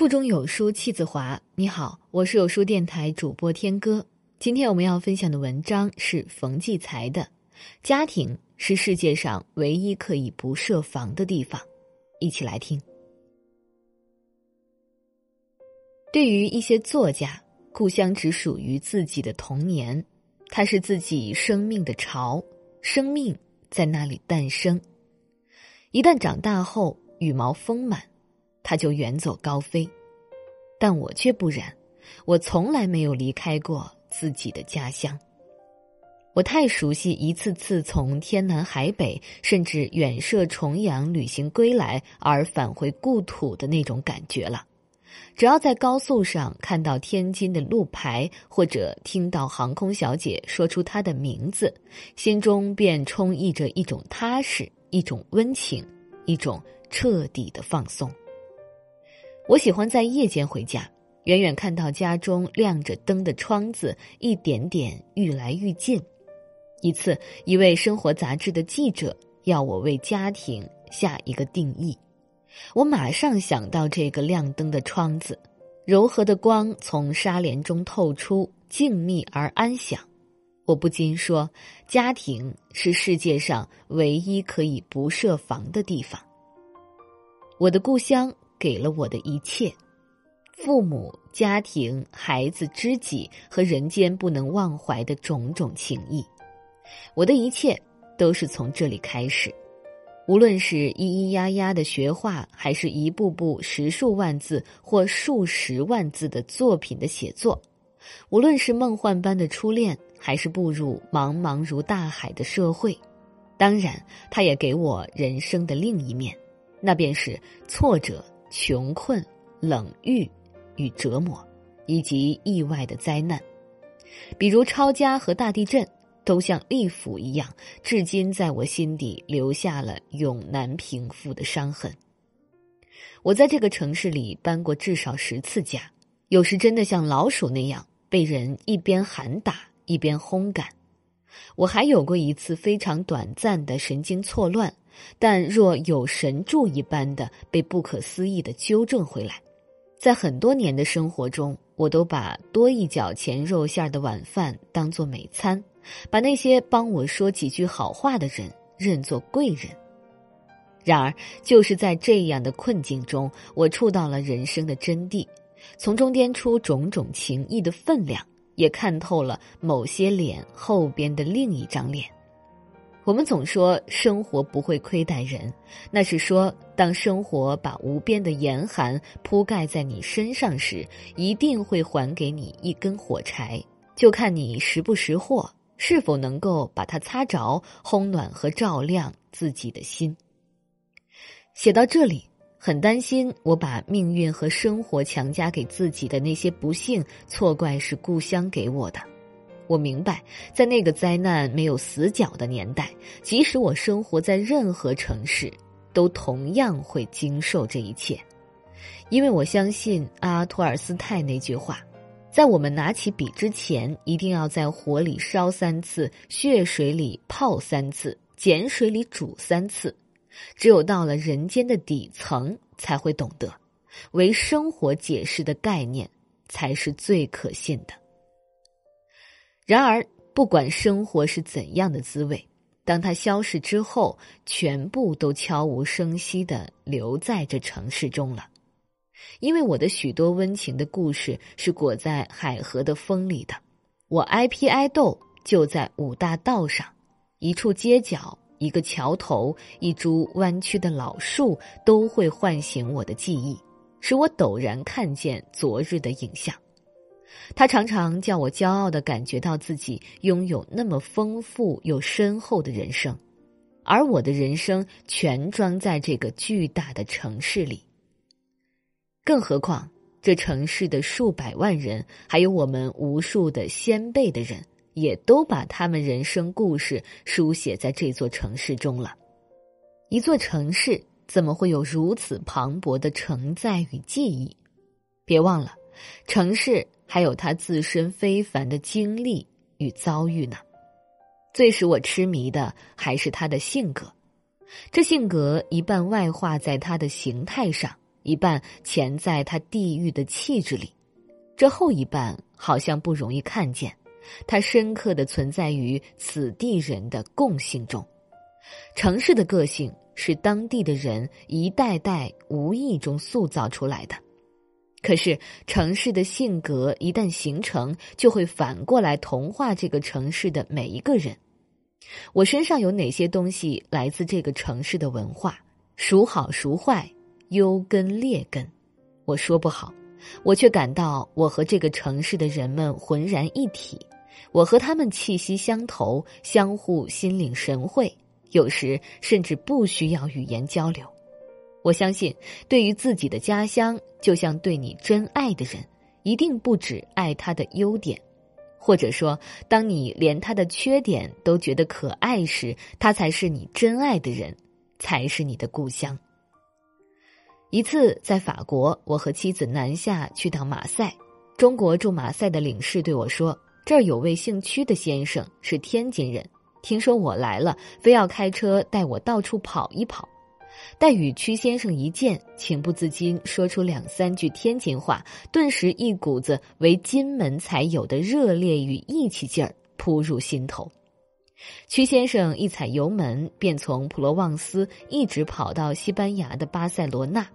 腹中有书气自华。你好，我是有书电台主播天歌。今天我们要分享的文章是冯骥才的《家庭是世界上唯一可以不设防的地方》，一起来听。对于一些作家，故乡只属于自己的童年，它是自己生命的巢，生命在那里诞生。一旦长大后，羽毛丰满。他就远走高飞，但我却不然，我从来没有离开过自己的家乡。我太熟悉一次次从天南海北，甚至远涉重洋旅行归来而返回故土的那种感觉了。只要在高速上看到天津的路牌，或者听到航空小姐说出她的名字，心中便充溢着一种踏实、一种温情、一种彻底的放松。我喜欢在夜间回家，远远看到家中亮着灯的窗子一点点愈来愈近。一次，一位生活杂志的记者要我为家庭下一个定义，我马上想到这个亮灯的窗子，柔和的光从纱帘中透出，静谧而安详。我不禁说，家庭是世界上唯一可以不设防的地方。我的故乡。给了我的一切，父母、家庭、孩子、知己和人间不能忘怀的种种情谊，我的一切都是从这里开始。无论是咿咿呀呀的学画，还是一步步十数万字或数十万字的作品的写作；无论是梦幻般的初恋，还是步入茫茫如大海的社会，当然，他也给我人生的另一面，那便是挫折。穷困、冷遇与折磨，以及意外的灾难，比如抄家和大地震，都像利斧一样，至今在我心底留下了永难平复的伤痕。我在这个城市里搬过至少十次家，有时真的像老鼠那样被人一边喊打一边轰赶。我还有过一次非常短暂的神经错乱。但若有神助一般的被不可思议的纠正回来，在很多年的生活中，我都把多一角钱肉馅的晚饭当做美餐，把那些帮我说几句好话的人认作贵人。然而，就是在这样的困境中，我触到了人生的真谛，从中掂出种种情谊的分量，也看透了某些脸后边的另一张脸。我们总说生活不会亏待人，那是说当生活把无边的严寒铺盖在你身上时，一定会还给你一根火柴，就看你识不识货，是否能够把它擦着，烘暖和照亮自己的心。写到这里，很担心我把命运和生活强加给自己的那些不幸，错怪是故乡给我的。我明白，在那个灾难没有死角的年代，即使我生活在任何城市，都同样会经受这一切。因为我相信阿托尔斯泰那句话：在我们拿起笔之前，一定要在火里烧三次，血水里泡三次，碱水里煮三次。只有到了人间的底层，才会懂得，为生活解释的概念才是最可信的。然而，不管生活是怎样的滋味，当它消逝之后，全部都悄无声息的留在这城市中了。因为我的许多温情的故事是裹在海河的风里的，我挨批挨斗就在五大道上，一处街角、一个桥头、一株弯曲的老树，都会唤醒我的记忆，使我陡然看见昨日的影像。他常常叫我骄傲的感觉到自己拥有那么丰富又深厚的人生，而我的人生全装在这个巨大的城市里。更何况，这城市的数百万人，还有我们无数的先辈的人，也都把他们人生故事书写在这座城市中了。一座城市怎么会有如此磅礴的承载与记忆？别忘了，城市。还有他自身非凡的经历与遭遇呢。最使我痴迷的还是他的性格，这性格一半外化在他的形态上，一半潜在他地域的气质里。这后一半好像不容易看见，它深刻的存在于此地人的共性中。城市的个性是当地的人一代代无意中塑造出来的。可是，城市的性格一旦形成，就会反过来同化这个城市的每一个人。我身上有哪些东西来自这个城市的文化？孰好孰坏？优根劣根？我说不好。我却感到我和这个城市的人们浑然一体，我和他们气息相投，相互心领神会，有时甚至不需要语言交流。我相信，对于自己的家乡，就像对你真爱的人，一定不止爱他的优点，或者说，当你连他的缺点都觉得可爱时，他才是你真爱的人，才是你的故乡。一次在法国，我和妻子南下去到马赛，中国驻马赛的领事对我说：“这儿有位姓屈的先生，是天津人，听说我来了，非要开车带我到处跑一跑。”待与屈先生一见，情不自禁说出两三句天津话，顿时一股子为金门才有的热烈与义气劲儿扑入心头。屈先生一踩油门，便从普罗旺斯一直跑到西班牙的巴塞罗那。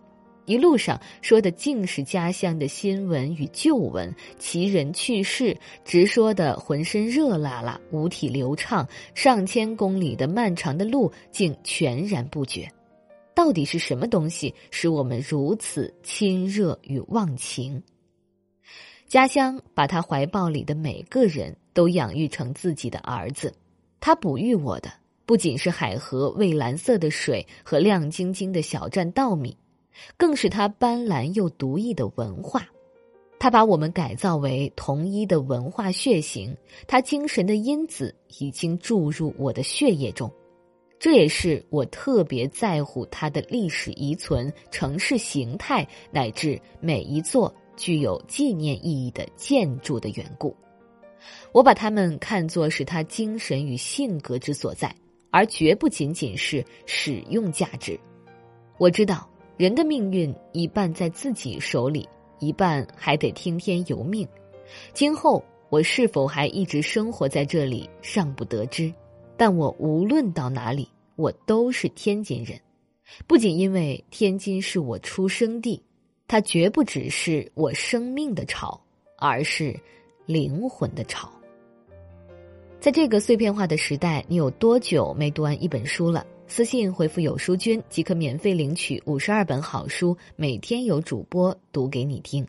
一路上说的尽是家乡的新闻与旧闻，奇人趣事，直说的浑身热辣辣，五体流畅。上千公里的漫长的路，竟全然不觉。到底是什么东西使我们如此亲热与忘情？家乡把他怀抱里的每个人都养育成自己的儿子，他哺育我的不仅是海河蔚蓝色的水和亮晶晶的小站稻米。更是他斑斓又独异的文化，他把我们改造为同一的文化血型，他精神的因子已经注入我的血液中，这也是我特别在乎它的历史遗存、城市形态乃至每一座具有纪念意义的建筑的缘故。我把它们看作是他精神与性格之所在，而绝不仅仅是使用价值。我知道。人的命运一半在自己手里，一半还得听天由命。今后我是否还一直生活在这里，尚不得知。但我无论到哪里，我都是天津人。不仅因为天津是我出生地，它绝不只是我生命的巢，而是灵魂的巢。在这个碎片化的时代，你有多久没读完一本书了？私信回复“有书君”即可免费领取五十二本好书，每天有主播读给你听。